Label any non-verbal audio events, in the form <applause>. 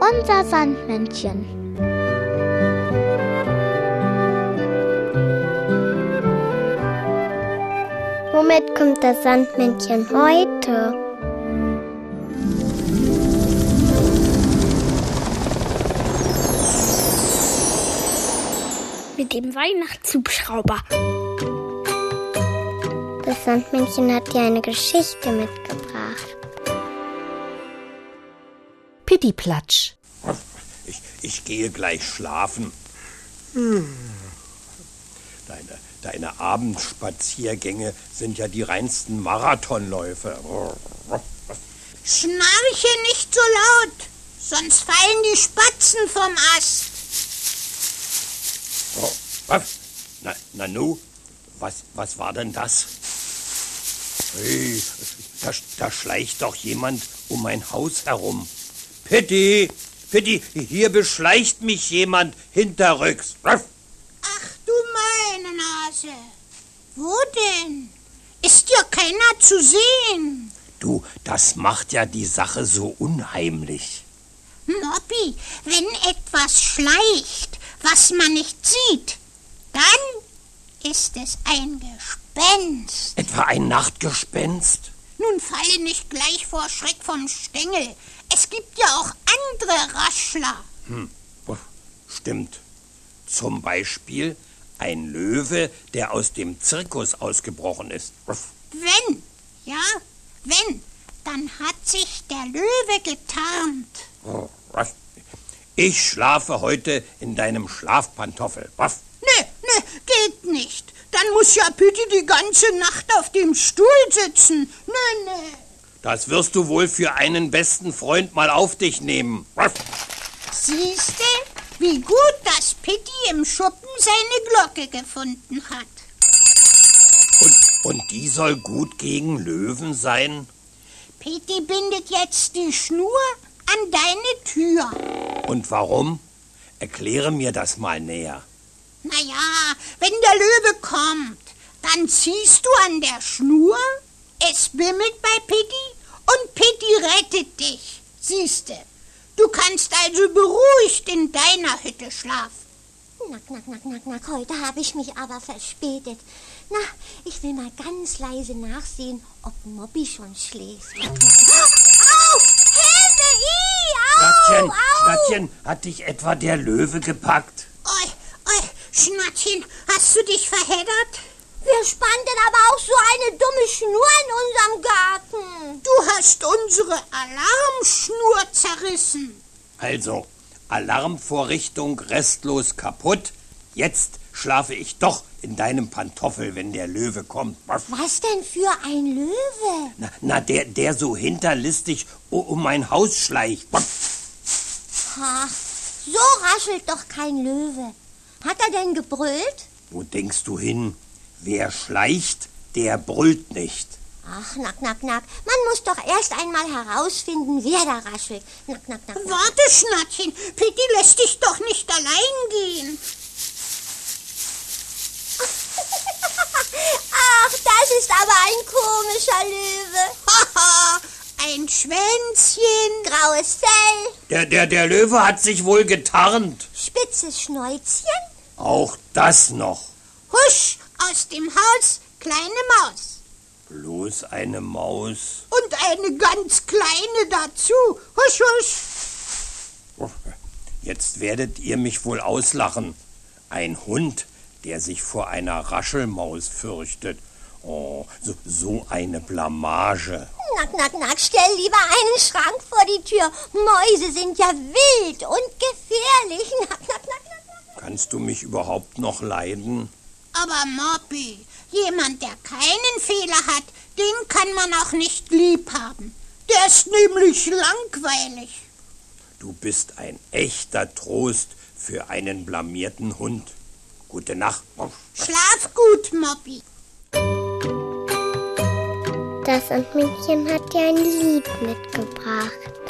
Unser Sandmännchen. Womit kommt das Sandmännchen heute? Mit dem Weihnachtshubschrauber. Das Sandmännchen hat dir eine Geschichte mitgebracht. Pittiplatsch. Ich, ich gehe gleich schlafen. Deine, deine Abendspaziergänge sind ja die reinsten Marathonläufe. Schnarche nicht so laut, sonst fallen die Spatzen vom Ast. Oh, was? Na, Nanu, was, was war denn das? Hey, da, da schleicht doch jemand um mein Haus herum. Pitti, Pitti, hier beschleicht mich jemand hinterrücks. Ach du meine Nase. Wo denn? Ist ja keiner zu sehen. Du, das macht ja die Sache so unheimlich. Moppi, wenn etwas schleicht, was man nicht sieht, dann ist es ein Gespenst. Etwa ein Nachtgespenst? Nun falle nicht gleich vor Schreck vom Stängel. Es gibt ja auch andere Raschler. Hm, stimmt. Zum Beispiel ein Löwe, der aus dem Zirkus ausgebrochen ist. Wenn, ja, wenn, dann hat sich der Löwe getarnt. Oh? Ich schlafe heute in deinem Schlafpantoffel. Was? Nee, nee, geht nicht. Dann muss ja Pütti die ganze Nacht auf dem Stuhl sitzen. Nee, nee. Das wirst du wohl für einen besten Freund mal auf dich nehmen. Siehste, wie gut, dass Pitti im Schuppen seine Glocke gefunden hat. Und, und die soll gut gegen Löwen sein? Pitti bindet jetzt die Schnur an deine Tür. Und warum? Erkläre mir das mal näher. Na ja, wenn der Löwe kommt, dann ziehst du an der Schnur, es bimmelt bei Pitti rettet dich. Siehste, du kannst also beruhigt in deiner Hütte schlafen. Nack, nack, nack, nack, nack, heute habe ich mich aber verspätet. Na, ich will mal ganz leise nachsehen, ob Mobby schon schläft. Au! Hilfe! I! Au! Schnattchen, au! Schnattchen, hat dich etwa der Löwe gepackt? Oi, oi, Schnattchen, hast du dich verheddert? Wir spannten aber auch so eine dumme Schnur in unserem Garten. Du hast unsere Alarmschnur zerrissen. Also, Alarmvorrichtung restlos kaputt. Jetzt schlafe ich doch in deinem Pantoffel, wenn der Löwe kommt. Was? Denn für ein Löwe? Na, na der, der so hinterlistig um mein Haus schleicht. Ha, so raschelt doch kein Löwe. Hat er denn gebrüllt? Wo denkst du hin? Wer schleicht, der brüllt nicht. Ach, nack, nack, nack. Man muss doch erst einmal herausfinden, wer da raschelt. Nack, nack, nack. nack. Warte, Schnattchen, Pitti lässt dich doch nicht allein gehen. <laughs> Ach, das ist aber ein komischer Löwe. Haha, ein Schwänzchen. Graues Fell, Der, der, der Löwe hat sich wohl getarnt. spitzes Schnäuzchen. Auch das noch. Husch, aus dem Haus, kleine Maus. Bloß eine Maus. Und eine ganz kleine dazu. Husch, husch. Jetzt werdet ihr mich wohl auslachen. Ein Hund, der sich vor einer Raschelmaus fürchtet. Oh, so, so eine Blamage. Nack, nack, nack, stell lieber einen Schrank vor die Tür. Mäuse sind ja wild und gefährlich. Nack, nack, nack, nack, nack. Kannst du mich überhaupt noch leiden? Aber Moppi, jemand, der keinen Fehler hat, den kann man auch nicht lieb haben. Der ist nämlich langweilig. Du bist ein echter Trost für einen blamierten Hund. Gute Nacht. Schlaf gut, Moppi. Das Sandmännchen hat dir ein Lied mitgebracht.